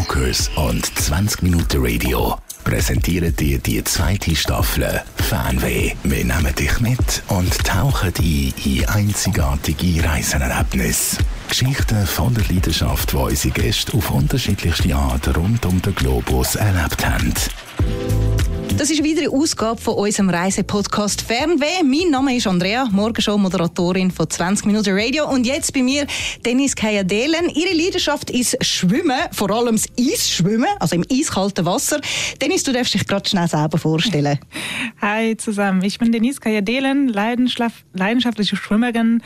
Rockers und 20 Minuten Radio präsentieren dir die zweite Staffel Fanweh. Wir nehmen dich mit und tauchen ein in einzigartige Reisenerlebnisse. Geschichten von der Leidenschaft, die unsere Gäste auf unterschiedlichste Art rund um den Globus erlebt haben. Das ist wieder eine Ausgabe von unserem Reisepodcast Fernweh. Mein Name ist Andrea, Morgenshow-Moderatorin von 20 Minuten Radio. Und jetzt bei mir Dennis Kayadelen. Ihre Leidenschaft ist Schwimmen, vor allem das Eisschwimmen, also im eiskalten Wasser. Dennis, du darfst dich gerade schnell selber vorstellen. Hi zusammen, ich bin Denise Kayadelen, leidenschaftliche Schwimmerin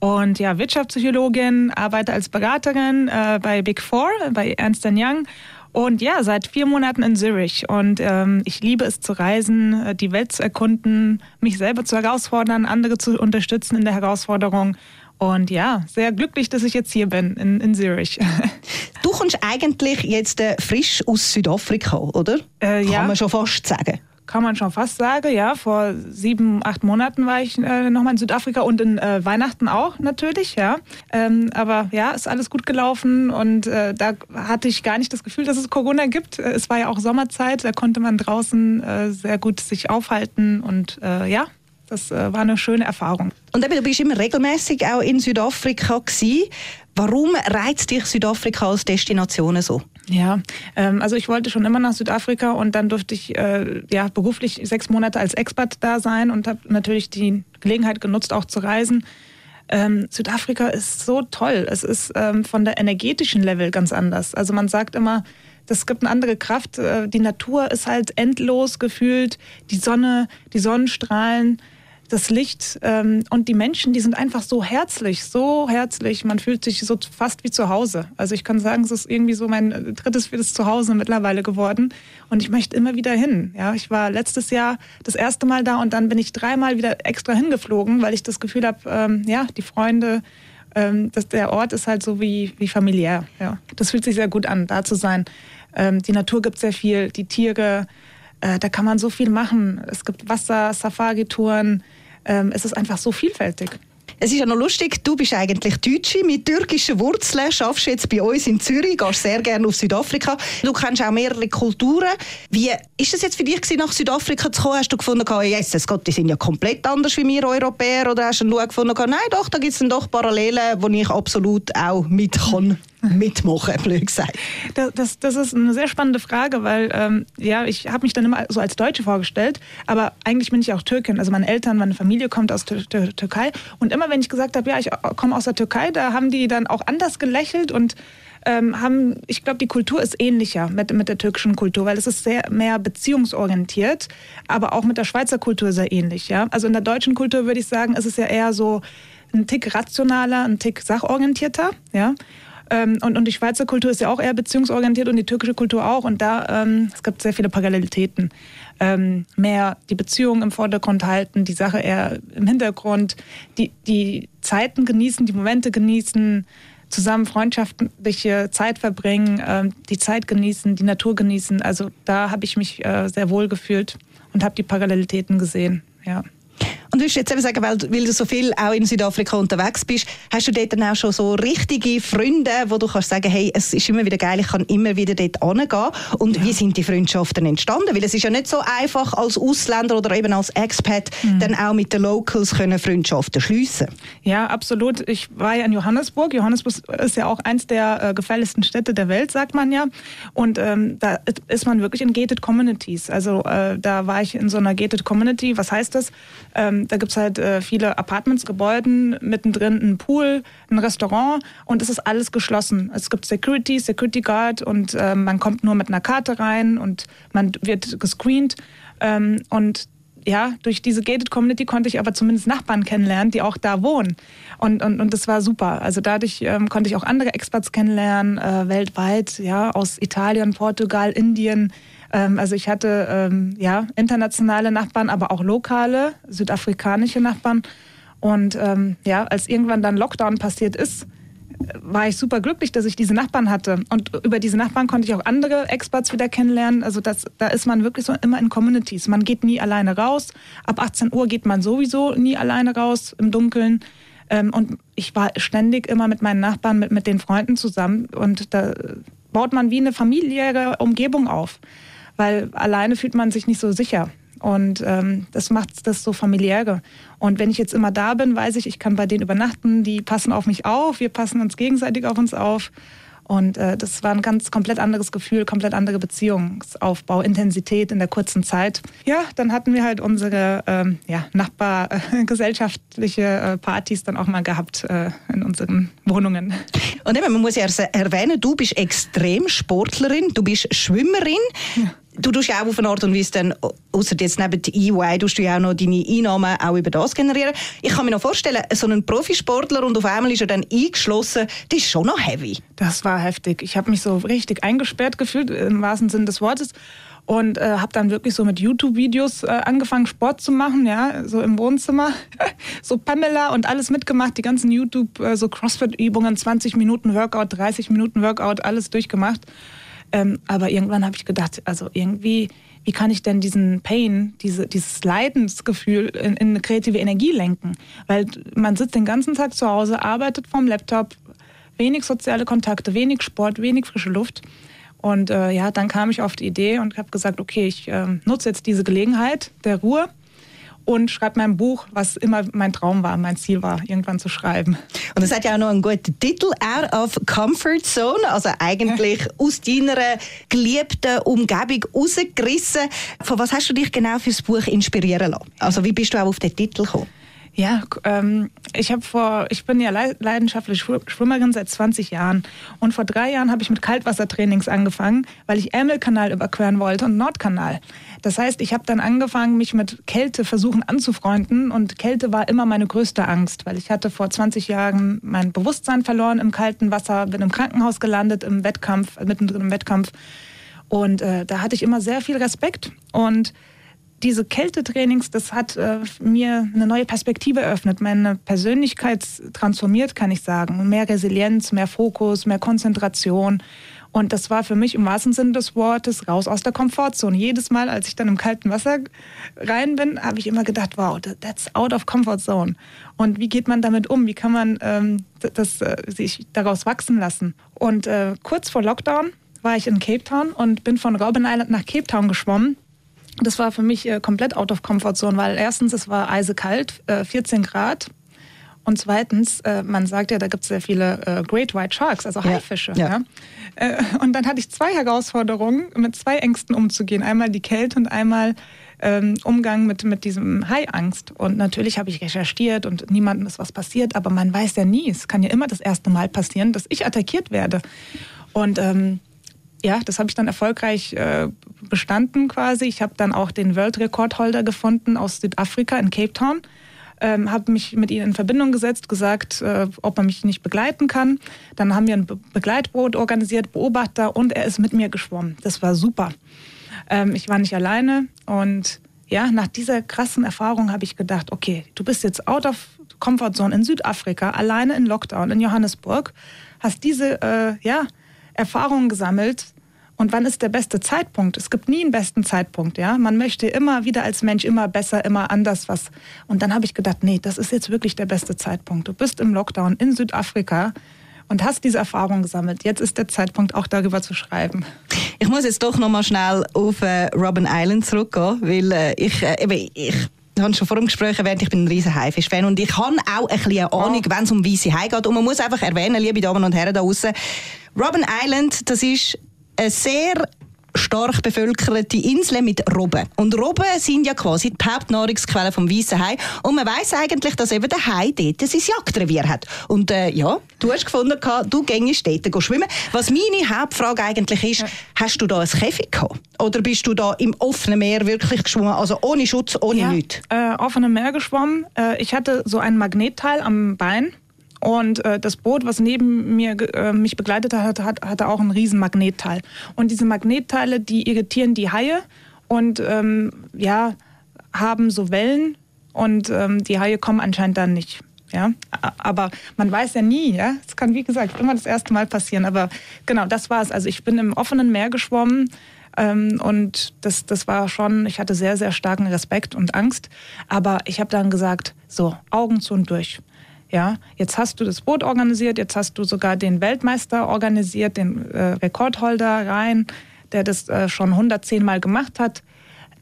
und ja, Wirtschaftspsychologin, arbeite als Beraterin äh, bei Big Four, bei Ernst Young und ja, seit vier Monaten in Zürich. Und ähm, ich liebe es zu reisen, äh, die Welt zu erkunden, mich selber zu herausfordern, andere zu unterstützen in der Herausforderung. Und ja, sehr glücklich, dass ich jetzt hier bin in, in Zürich. Du kommst eigentlich jetzt äh, frisch aus Südafrika, oder? Äh, Kann ja. man schon fast sagen kann man schon fast sagen. Ja, vor sieben, acht Monaten war ich äh, nochmal in Südafrika und in äh, Weihnachten auch natürlich. Ja, ähm, aber ja, ist alles gut gelaufen und äh, da hatte ich gar nicht das Gefühl, dass es Corona gibt. Äh, es war ja auch Sommerzeit, da konnte man draußen äh, sehr gut sich aufhalten und äh, ja, das war eine schöne Erfahrung. Und eben, du bist immer regelmäßig auch in Südafrika gewesen. Warum reizt dich Südafrika als Destination so? Ja, ähm, also ich wollte schon immer nach Südafrika und dann durfte ich äh, ja beruflich sechs Monate als Expat da sein und habe natürlich die Gelegenheit genutzt, auch zu reisen. Ähm, Südafrika ist so toll. Es ist ähm, von der energetischen Level ganz anders. Also man sagt immer, es gibt eine andere Kraft. Äh, die Natur ist halt endlos gefühlt. Die Sonne, die Sonnenstrahlen das Licht ähm, und die Menschen, die sind einfach so herzlich, so herzlich. Man fühlt sich so fast wie zu Hause. Also ich kann sagen, es ist irgendwie so mein drittes, viertes Zuhause mittlerweile geworden. Und ich möchte immer wieder hin. Ja, ich war letztes Jahr das erste Mal da und dann bin ich dreimal wieder extra hingeflogen, weil ich das Gefühl habe, ähm, ja, die Freunde, ähm, das, der Ort ist halt so wie, wie familiär. Ja, das fühlt sich sehr gut an, da zu sein. Ähm, die Natur gibt sehr viel, die Tiere. Äh, da kann man so viel machen. Es gibt Wasser, Safari-Touren. Ähm, es ist einfach so vielfältig. Es ist ja noch lustig, du bist eigentlich Deutsche mit türkischen Wurzeln, schaffst jetzt bei uns in Zürich, gehst sehr gerne auf Südafrika. Du kennst auch mehrere Kulturen. Wie ist es jetzt für dich nach Südafrika zu kommen? Hast du gefunden, yes, Gott, die sind ja komplett anders wie wir Europäer? Oder hast du gefunden, nein, doch, da gibt es doch Parallelen, wo ich absolut auch mit kann? Mitmachen, blöd gesagt? Das, das, das, ist eine sehr spannende Frage, weil ähm, ja, ich habe mich dann immer so als Deutsche vorgestellt, aber eigentlich bin ich auch Türkin. Also meine Eltern, meine Familie kommt aus der Türkei und immer wenn ich gesagt habe, ja, ich komme aus der Türkei, da haben die dann auch anders gelächelt und ähm, haben, ich glaube, die Kultur ist ähnlicher mit, mit der türkischen Kultur, weil es ist sehr mehr beziehungsorientiert, aber auch mit der Schweizer Kultur sehr ähnlich. Ja? Also in der deutschen Kultur würde ich sagen, ist es ja eher so ein Tick rationaler, ein Tick sachorientierter. Ja? Ähm, und, und die Schweizer Kultur ist ja auch eher beziehungsorientiert und die türkische Kultur auch. Und da ähm, es gibt sehr viele Parallelitäten. Ähm, mehr die Beziehung im Vordergrund halten, die Sache eher im Hintergrund, die, die Zeiten genießen, die Momente genießen, zusammen freundschaftliche Zeit verbringen, ähm, die Zeit genießen, die Natur genießen. Also da habe ich mich äh, sehr wohl gefühlt und habe die Parallelitäten gesehen. Ja. Und willst du jetzt eben sagen, weil, weil, du so viel auch in Südafrika unterwegs bist, hast du dort dann auch schon so richtige Freunde, wo du kannst sagen, hey, es ist immer wieder geil, ich kann immer wieder dort hingehen. Und ja. wie sind die Freundschaften entstanden? Weil es ist ja nicht so einfach als Ausländer oder eben als Expat mhm. dann auch mit den Locals können Freundschaften schliessen. Ja, absolut. Ich war ja in Johannesburg. Johannesburg ist ja auch eins der äh, gefährlichsten Städte der Welt, sagt man ja. Und ähm, da ist man wirklich in gated communities. Also äh, da war ich in so einer gated community. Was heißt das? Ähm, da gibt es halt äh, viele Apartments, Gebäuden, mittendrin ein Pool, ein Restaurant und es ist alles geschlossen. Es gibt Security, Security Guard und äh, man kommt nur mit einer Karte rein und man wird gescreent. Ähm, und ja, durch diese Gated Community konnte ich aber zumindest Nachbarn kennenlernen, die auch da wohnen. Und, und, und das war super. Also dadurch ähm, konnte ich auch andere Experts kennenlernen, äh, weltweit, ja, aus Italien, Portugal, Indien, ähm, also ich hatte ähm, ja internationale Nachbarn, aber auch lokale südafrikanische Nachbarn. Und ähm, ja, als irgendwann dann Lockdown passiert ist, war ich super glücklich, dass ich diese Nachbarn hatte. Und über diese Nachbarn konnte ich auch andere Experts wieder kennenlernen. Also das, da ist man wirklich so immer in Communities. Man geht nie alleine raus. Ab 18 Uhr geht man sowieso nie alleine raus im Dunkeln. Ähm, und ich war ständig immer mit meinen Nachbarn, mit, mit den Freunden zusammen. Und da baut man wie eine familiäre Umgebung auf. Weil alleine fühlt man sich nicht so sicher. Und ähm, das macht das so familiäre. Und wenn ich jetzt immer da bin, weiß ich, ich kann bei denen übernachten, die passen auf mich auf, wir passen uns gegenseitig auf uns auf. Und äh, das war ein ganz komplett anderes Gefühl, komplett andere Beziehungsaufbau, Intensität in der kurzen Zeit. Ja, dann hatten wir halt unsere ähm, ja, nachbargesellschaftliche äh, äh, Partys dann auch mal gehabt äh, in unseren Wohnungen. Und eben, man muss ja erwähnen, du bist Extremsportlerin, du bist Schwimmerin. Ja du tust ja auch auf eine Art und Weise dann, außer jetzt neben EY, tust du ja auch noch deine Einnahmen auch über das generieren. Ich kann mir noch vorstellen, so ein Profisportler und auf einmal ist er dann eingeschlossen, das ist schon noch heavy. Das war heftig. Ich habe mich so richtig eingesperrt gefühlt, im wahrsten Sinne des Wortes. Und äh, habe dann wirklich so mit YouTube-Videos äh, angefangen, Sport zu machen, ja, so im Wohnzimmer. so Pamela und alles mitgemacht, die ganzen YouTube, äh, so CrossFit-Übungen, 20 Minuten Workout, 30 Minuten Workout, alles durchgemacht. Ähm, aber irgendwann habe ich gedacht, also irgendwie, wie kann ich denn diesen Pain, diese, dieses Leidensgefühl in, in eine kreative Energie lenken? Weil man sitzt den ganzen Tag zu Hause, arbeitet vom Laptop, wenig soziale Kontakte, wenig Sport, wenig frische Luft. Und äh, ja, dann kam ich auf die Idee und habe gesagt, okay, ich äh, nutze jetzt diese Gelegenheit der Ruhe und schreibe mein Buch, was immer mein Traum war, mein Ziel war, irgendwann zu schreiben. Und es hat ja auch noch einen guten Titel, Out of Comfort Zone, also eigentlich aus deiner geliebten Umgebung rausgerissen. Von was hast du dich genau fürs Buch inspirieren lassen? Also wie bist du auch auf den Titel gekommen? Ja, ähm, ich habe vor, ich bin ja leidenschaftliche Schwimmerin seit 20 Jahren und vor drei Jahren habe ich mit Kaltwassertrainings angefangen, weil ich Ärmelkanal überqueren wollte und Nordkanal. Das heißt, ich habe dann angefangen, mich mit Kälte versuchen anzufreunden und Kälte war immer meine größte Angst, weil ich hatte vor 20 Jahren mein Bewusstsein verloren im kalten Wasser, bin im Krankenhaus gelandet im Wettkampf, mittendrin im Wettkampf und äh, da hatte ich immer sehr viel Respekt und diese Kältetrainings, das hat äh, mir eine neue Perspektive eröffnet, meine Persönlichkeit transformiert, kann ich sagen. Mehr Resilienz, mehr Fokus, mehr Konzentration. Und das war für mich im wahrsten Sinne des Wortes raus aus der Komfortzone. Jedes Mal, als ich dann im kalten Wasser rein bin, habe ich immer gedacht, wow, that's out of comfort zone. Und wie geht man damit um? Wie kann man ähm, das, äh, sich daraus wachsen lassen? Und äh, kurz vor Lockdown war ich in Cape Town und bin von Robben Island nach Cape Town geschwommen das war für mich äh, komplett out of comfort zone, weil erstens, es war eisekalt, äh, 14 Grad. Und zweitens, äh, man sagt ja, da gibt es sehr viele äh, Great White Sharks, also Haifische. Ja. ja. Äh, und dann hatte ich zwei Herausforderungen, mit zwei Ängsten umzugehen. Einmal die Kälte und einmal ähm, Umgang mit, mit diesem Haiangst. Und natürlich habe ich recherchiert und niemandem ist was passiert, aber man weiß ja nie, es kann ja immer das erste Mal passieren, dass ich attackiert werde. Und ähm, ja, das habe ich dann erfolgreich äh, bestanden quasi. Ich habe dann auch den Weltrekordholder gefunden aus Südafrika in Cape Town. Ähm, habe mich mit ihnen in Verbindung gesetzt, gesagt, äh, ob man mich nicht begleiten kann. Dann haben wir ein Be Begleitboot organisiert, Beobachter, und er ist mit mir geschwommen. Das war super. Ähm, ich war nicht alleine und ja, nach dieser krassen Erfahrung habe ich gedacht, okay, du bist jetzt out of comfort zone in Südafrika, alleine in Lockdown in Johannesburg, hast diese äh, ja, Erfahrungen gesammelt. Und wann ist der beste Zeitpunkt? Es gibt nie einen besten Zeitpunkt, ja. Man möchte immer wieder als Mensch immer besser, immer anders was. Und dann habe ich gedacht, nee, das ist jetzt wirklich der beste Zeitpunkt. Du bist im Lockdown in Südafrika und hast diese Erfahrung gesammelt. Jetzt ist der Zeitpunkt, auch darüber zu schreiben. Ich muss jetzt doch noch mal schnell auf äh, Robin Island zurückgehen, weil äh, ich, äh, ich habe schon vor dem Gespräch erwähnt, ich bin ein riesen Haifisch-Fan und ich habe auch ein bisschen Ahnung, oh. wenn es um weiße Hai geht. Und man muss einfach erwähnen, liebe Damen und Herren da draußen, Robben Island, das ist eine sehr stark bevölkerte Insel mit Robben. Und Robben sind ja quasi die Hauptnahrungsquelle vom weißen Hai. Und man weiß eigentlich, dass eben der Hai dort sein Jagdrevier hat. Und äh, ja, du hast gefunden, du gängst dort schwimmen. Was meine Hauptfrage eigentlich ist, ja. hast du da ein Käfig gehabt? Oder bist du da im offenen Meer wirklich geschwommen? Also ohne Schutz, ohne ja, nichts? Äh, offenem Meer geschwommen. Äh, ich hatte so ein Magnetteil am Bein und äh, das Boot, was neben mir äh, mich begleitet hat, hat, hatte auch ein riesen Magnetteil. Und diese Magnetteile, die irritieren die Haie und ähm, ja, haben so Wellen und ähm, die Haie kommen anscheinend dann nicht. Ja, aber man weiß ja nie, ja. Es kann, wie gesagt, immer das erste Mal passieren. Aber genau, das war es. Also ich bin im offenen Meer geschwommen ähm, und das, das war schon, ich hatte sehr, sehr starken Respekt und Angst. Aber ich habe dann gesagt, so, Augen zu und durch Ja, jetzt hast du das Boot organisiert, jetzt hast du sogar den Weltmeister organisiert, den äh, Rekordholder rein, der das äh, schon 110 Mal gemacht hat.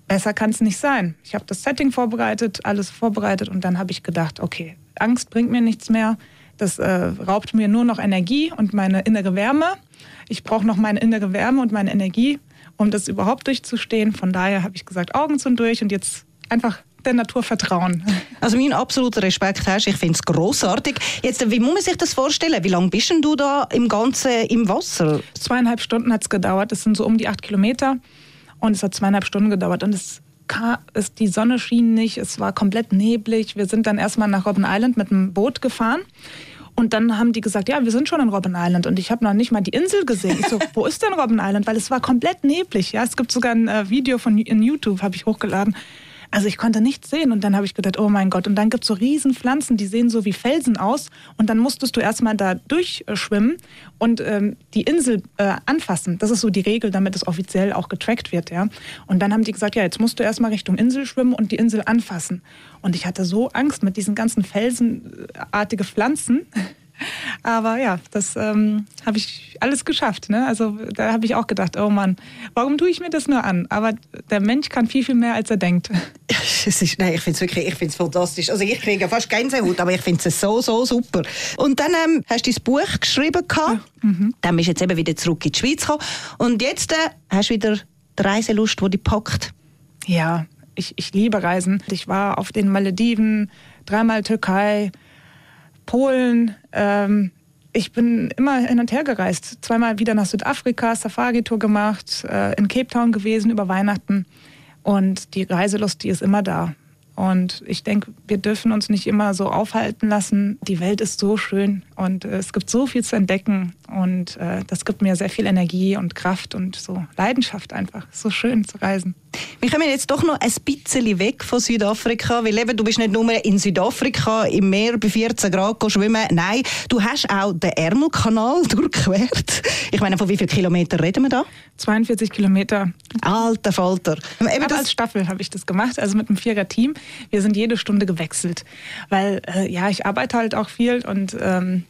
Besser kann es nicht sein. Ich habe das Setting vorbereitet, alles vorbereitet und dann habe ich gedacht, okay, Angst bringt mir nichts mehr. Das äh, raubt mir nur noch Energie und meine innere Wärme. Ich brauche noch meine innere Wärme und meine Energie, um das überhaupt durchzustehen. Von daher habe ich gesagt, Augen zu und durch und jetzt einfach der Natur vertrauen. Also mein absoluter Respekt hast, ich finde es großartig. Jetzt, wie muss man sich das vorstellen? Wie lange bist du da im Ganzen im Wasser? Zweieinhalb Stunden hat es gedauert. Das sind so um die acht Kilometer. Und es hat zweieinhalb Stunden gedauert. Und es, es, die Sonne schien nicht, es war komplett neblig. Wir sind dann erstmal nach Robben Island mit dem Boot gefahren. Und dann haben die gesagt, ja, wir sind schon in Robben Island. Und ich habe noch nicht mal die Insel gesehen. Ich so, wo ist denn Robben Island? Weil es war komplett neblig. Ja, es gibt sogar ein äh, Video von in YouTube, habe ich hochgeladen. Also ich konnte nichts sehen und dann habe ich gedacht, oh mein Gott. Und dann gibt es so riesen Pflanzen, die sehen so wie Felsen aus. Und dann musstest du erstmal da durchschwimmen und ähm, die Insel äh, anfassen. Das ist so die Regel, damit es offiziell auch getrackt wird. Ja? Und dann haben die gesagt, ja, jetzt musst du erstmal Richtung Insel schwimmen und die Insel anfassen. Und ich hatte so Angst mit diesen ganzen felsenartige Pflanzen. Aber ja, das ähm, habe ich alles geschafft. Ne? Also da habe ich auch gedacht, oh Mann, warum tue ich mir das nur an? Aber der Mensch kann viel, viel mehr, als er denkt. Es ist, nein, ich finde es wirklich, ich finde es fantastisch. Also ich kriege fast Gänsehaut, aber ich finde es so, so super. Und dann ähm, hast du dein Buch geschrieben Ja. Mhm. Dann bist du jetzt eben wieder zurück in die Schweiz gekommen. Und jetzt äh, hast du wieder die Reiselust, die dich packt. Ja, ich, ich liebe Reisen. Ich war auf den Malediven, dreimal Türkei, Polen. Ähm, ich bin immer hin und her gereist. Zweimal wieder nach Südafrika, Safari-Tour gemacht, äh, in Cape Town gewesen über Weihnachten. Und die Reiselust, die ist immer da. Und ich denke, wir dürfen uns nicht immer so aufhalten lassen. Die Welt ist so schön und äh, es gibt so viel zu entdecken. Und äh, das gibt mir sehr viel Energie und Kraft und so Leidenschaft einfach. So schön zu reisen. Wir kommen jetzt doch noch ein bisschen weg von Südafrika, weil eben, du bist nicht nur in Südafrika im Meer bei 14 Grad schwimmen. Nein, du hast auch den Ärmelkanal durchquert. Ich meine, von wie vielen Kilometern reden wir da? 42 Kilometer. Alter Falter. Eben Aber als Staffel habe ich das gemacht, also mit einem Vierer-Team. Wir sind jede Stunde gewechselt, weil äh, ja, ich arbeite halt auch viel und ähm,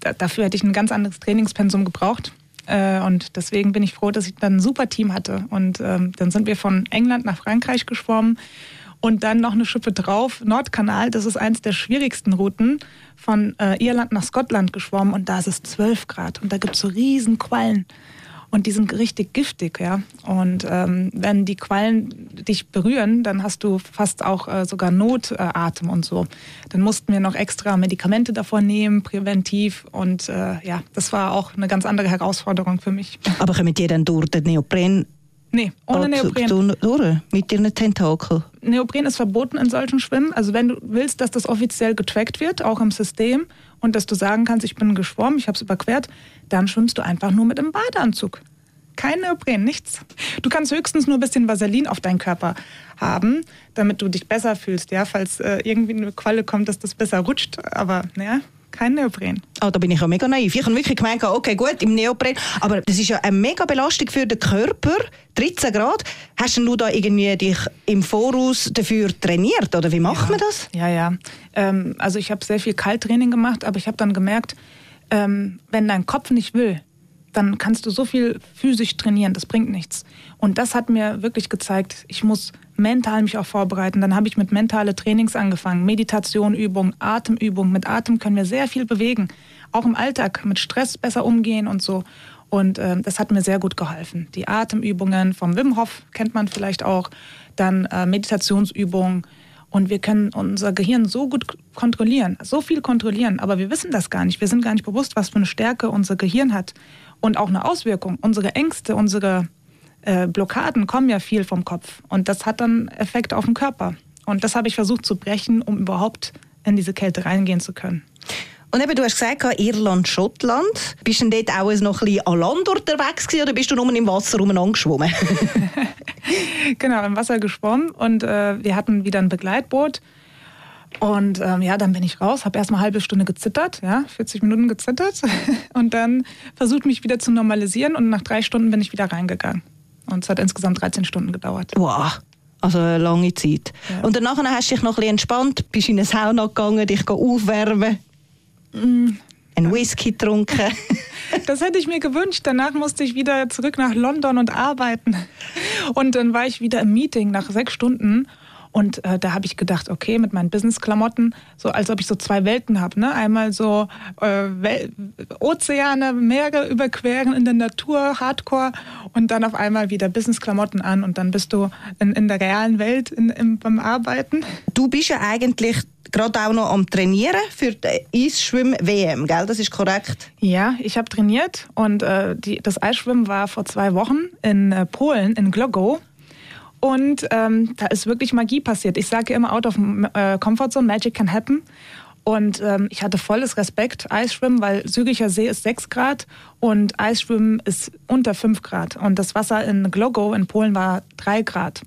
dafür hätte ich ein ganz anderes Trainingspensum gebraucht. Äh, und deswegen bin ich froh, dass ich dann ein super Team hatte. Und ähm, dann sind wir von England nach Frankreich geschwommen und dann noch eine Schippe drauf, Nordkanal, das ist eins der schwierigsten Routen, von äh, Irland nach Schottland geschwommen und da ist es 12 Grad und da gibt es so riesen Quallen und die sind richtig giftig, ja. Und ähm, wenn die Quallen dich berühren, dann hast du fast auch äh, sogar Notatem äh, und so. Dann mussten wir noch extra Medikamente davor nehmen, präventiv. Und äh, ja, das war auch eine ganz andere Herausforderung für mich. Aber kommen die dann durch den Neopren Nee, ohne Neopren. Durch, mit ihren Tentakel? Neopren ist verboten in solchen Schwimmen. Also wenn du willst, dass das offiziell getrackt wird, auch im System, und dass du sagen kannst, ich bin geschwommen, ich habe es überquert, dann schwimmst du einfach nur mit einem Badeanzug. Kein Neopren, nichts. Du kannst höchstens nur ein bisschen Vaseline auf deinen Körper haben, damit du dich besser fühlst, ja, falls äh, irgendwie eine Qualle kommt, dass das besser rutscht. Aber naja, kein Neopren. Oh, da bin ich ja mega naiv. Ich habe wirklich gemeint, okay, gut, im Neopren. Aber das ist ja eine mega Belastung für den Körper. 13 Grad. Hast du da irgendwie dich im Voraus dafür trainiert? Oder wie macht ja. man das? Ja, ja. Ähm, also ich habe sehr viel Kalttraining gemacht, aber ich habe dann gemerkt, ähm, wenn dein Kopf nicht will, dann kannst du so viel physisch trainieren, das bringt nichts. Und das hat mir wirklich gezeigt, ich muss mental mich auch vorbereiten. Dann habe ich mit mentale Trainings angefangen, Meditation, Übung, Atemübung. Mit Atem können wir sehr viel bewegen, auch im Alltag mit Stress besser umgehen und so. Und äh, das hat mir sehr gut geholfen. Die Atemübungen vom Wim Hof kennt man vielleicht auch, dann äh, Meditationsübungen. Und wir können unser Gehirn so gut kontrollieren, so viel kontrollieren, aber wir wissen das gar nicht. Wir sind gar nicht bewusst, was für eine Stärke unser Gehirn hat und auch eine Auswirkung. Unsere Ängste, unsere äh, Blockaden kommen ja viel vom Kopf und das hat dann Effekt auf den Körper. Und das habe ich versucht zu brechen, um überhaupt in diese Kälte reingehen zu können. Und eben, du hast gesagt, Irland, Schottland. Bist du denn dort auch noch ein bisschen an Land unterwegs gewesen, oder bist du nur im Wasser umeinander geschwommen? genau, im Wasser geschwommen und äh, wir hatten wieder ein Begleitboot. Und ähm, ja, dann bin ich raus, habe erst mal eine halbe Stunde gezittert, ja, 40 Minuten gezittert und dann versucht mich wieder zu normalisieren und nach drei Stunden bin ich wieder reingegangen. Und es hat insgesamt 13 Stunden gedauert. Wow. Also eine lange Zeit. Ja. Und danach hast du dich noch ein bisschen entspannt, bist in eine Sauna gegangen, dich aufwärmen, mm. einen Whisky getrunken. Das hätte ich mir gewünscht. Danach musste ich wieder zurück nach London und arbeiten. Und dann war ich wieder im Meeting nach sechs Stunden und äh, da habe ich gedacht, okay, mit meinen Business-Klamotten, so als ob ich so zwei Welten habe. Ne? Einmal so äh, Ozeane, Meere überqueren in der Natur, Hardcore und dann auf einmal wieder Business-Klamotten an und dann bist du in, in der realen Welt in, im, beim Arbeiten. Du bist ja eigentlich gerade auch noch am Trainieren für die Eisschwimm-WM, gell? Das ist korrekt? Ja, ich habe trainiert und äh, die, das Eisschwimmen war vor zwei Wochen in äh, Polen, in Glogow. Und ähm, da ist wirklich Magie passiert. Ich sage immer, out of äh, comfort zone, magic can happen. Und ähm, ich hatte volles Respekt, Eisschwimmen, weil Züricher See ist 6 Grad und Eisschwimmen ist unter 5 Grad. Und das Wasser in Glogo in Polen war 3 Grad.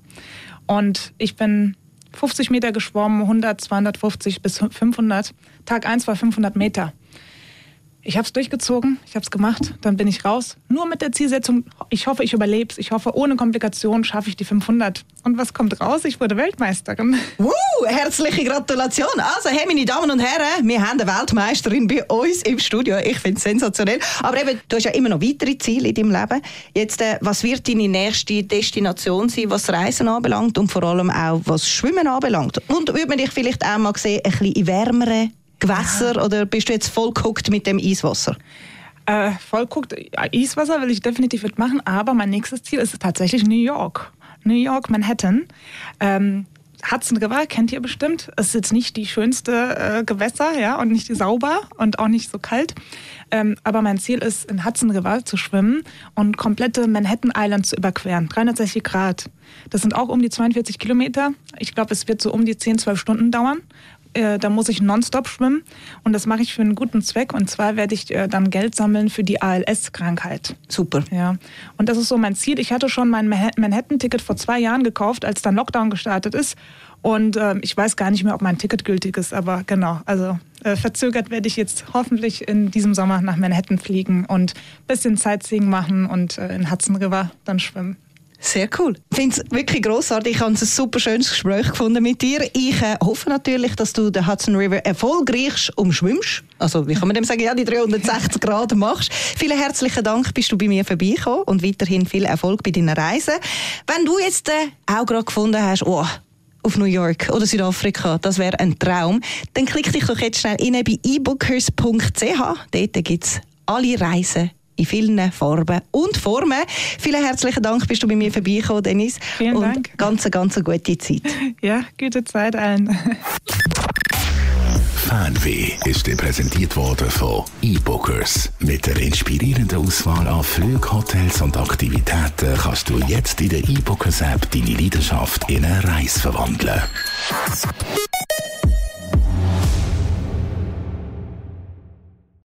Und ich bin 50 Meter geschwommen, 100, 250 bis 500. Tag 1 war 500 Meter. Ich habe es durchgezogen, ich habe es gemacht, dann bin ich raus. Nur mit der Zielsetzung, ich hoffe, ich überlebe es. Ich hoffe, ohne Komplikationen schaffe ich die 500. Und was kommt raus? Ich wurde Weltmeisterin. Uh, herzliche Gratulation. Also, hey, meine Damen und Herren, wir haben eine Weltmeisterin bei uns im Studio. Ich finde es sensationell. Aber eben, du hast ja immer noch weitere Ziele in deinem Leben. Jetzt, äh, was wird deine nächste Destination sein, was Reisen anbelangt und vor allem auch was Schwimmen anbelangt? Und würde man dich vielleicht auch mal sehen, ein bisschen in wärmeren Gewässer ja. oder bist du jetzt voll geguckt mit dem Eiswasser? Äh, voll guckt, Eiswasser will ich definitiv mitmachen, aber mein nächstes Ziel ist tatsächlich New York. New York, Manhattan. Ähm, Hudson River kennt ihr bestimmt. Es ist jetzt nicht die schönste äh, Gewässer, ja, und nicht sauber und auch nicht so kalt. Ähm, aber mein Ziel ist, in Hudson River zu schwimmen und komplette Manhattan Island zu überqueren. 360 Grad. Das sind auch um die 42 Kilometer. Ich glaube, es wird so um die 10, 12 Stunden dauern. Äh, da muss ich nonstop schwimmen und das mache ich für einen guten Zweck und zwar werde ich äh, dann Geld sammeln für die ALS-Krankheit. Super. Ja. Und das ist so mein Ziel. Ich hatte schon mein Manhattan-Ticket vor zwei Jahren gekauft, als dann Lockdown gestartet ist. Und äh, ich weiß gar nicht mehr, ob mein Ticket gültig ist, aber genau, also äh, verzögert werde ich jetzt hoffentlich in diesem Sommer nach Manhattan fliegen und ein bisschen Sightseeing machen und äh, in Hudson River dann schwimmen. Sehr cool. Ich finde es wirklich grossartig. Ich habe ein super schönes Gespräch gefunden mit dir. Ich äh, hoffe natürlich, dass du den Hudson River erfolgreich umschwimmst. Also, wie kann man dem sagen? Ja, die 360 Grad machst. Vielen herzlichen Dank, bist du bei mir vorbeigekommen und weiterhin viel Erfolg bei deiner Reise. Wenn du jetzt äh, auch gerade gefunden hast, oh, auf New York oder Südafrika, das wäre ein Traum, dann klick dich doch jetzt schnell rein bei ebookers.ch. Dort gibt es alle Reisen in vielen Farben und Formen. Vielen herzlichen Dank, bist du bei mir vorbeigekommen, Dennis. Vielen und Dank. Ganz, ganz eine gute Zeit. Ja, gute Zeit allen. Fanweh ist dir präsentiert worden von eBookers. Mit der inspirierenden Auswahl an Flügen, Hotels und Aktivitäten kannst du jetzt in der eBookers App deine Leidenschaft in eine Reise verwandeln.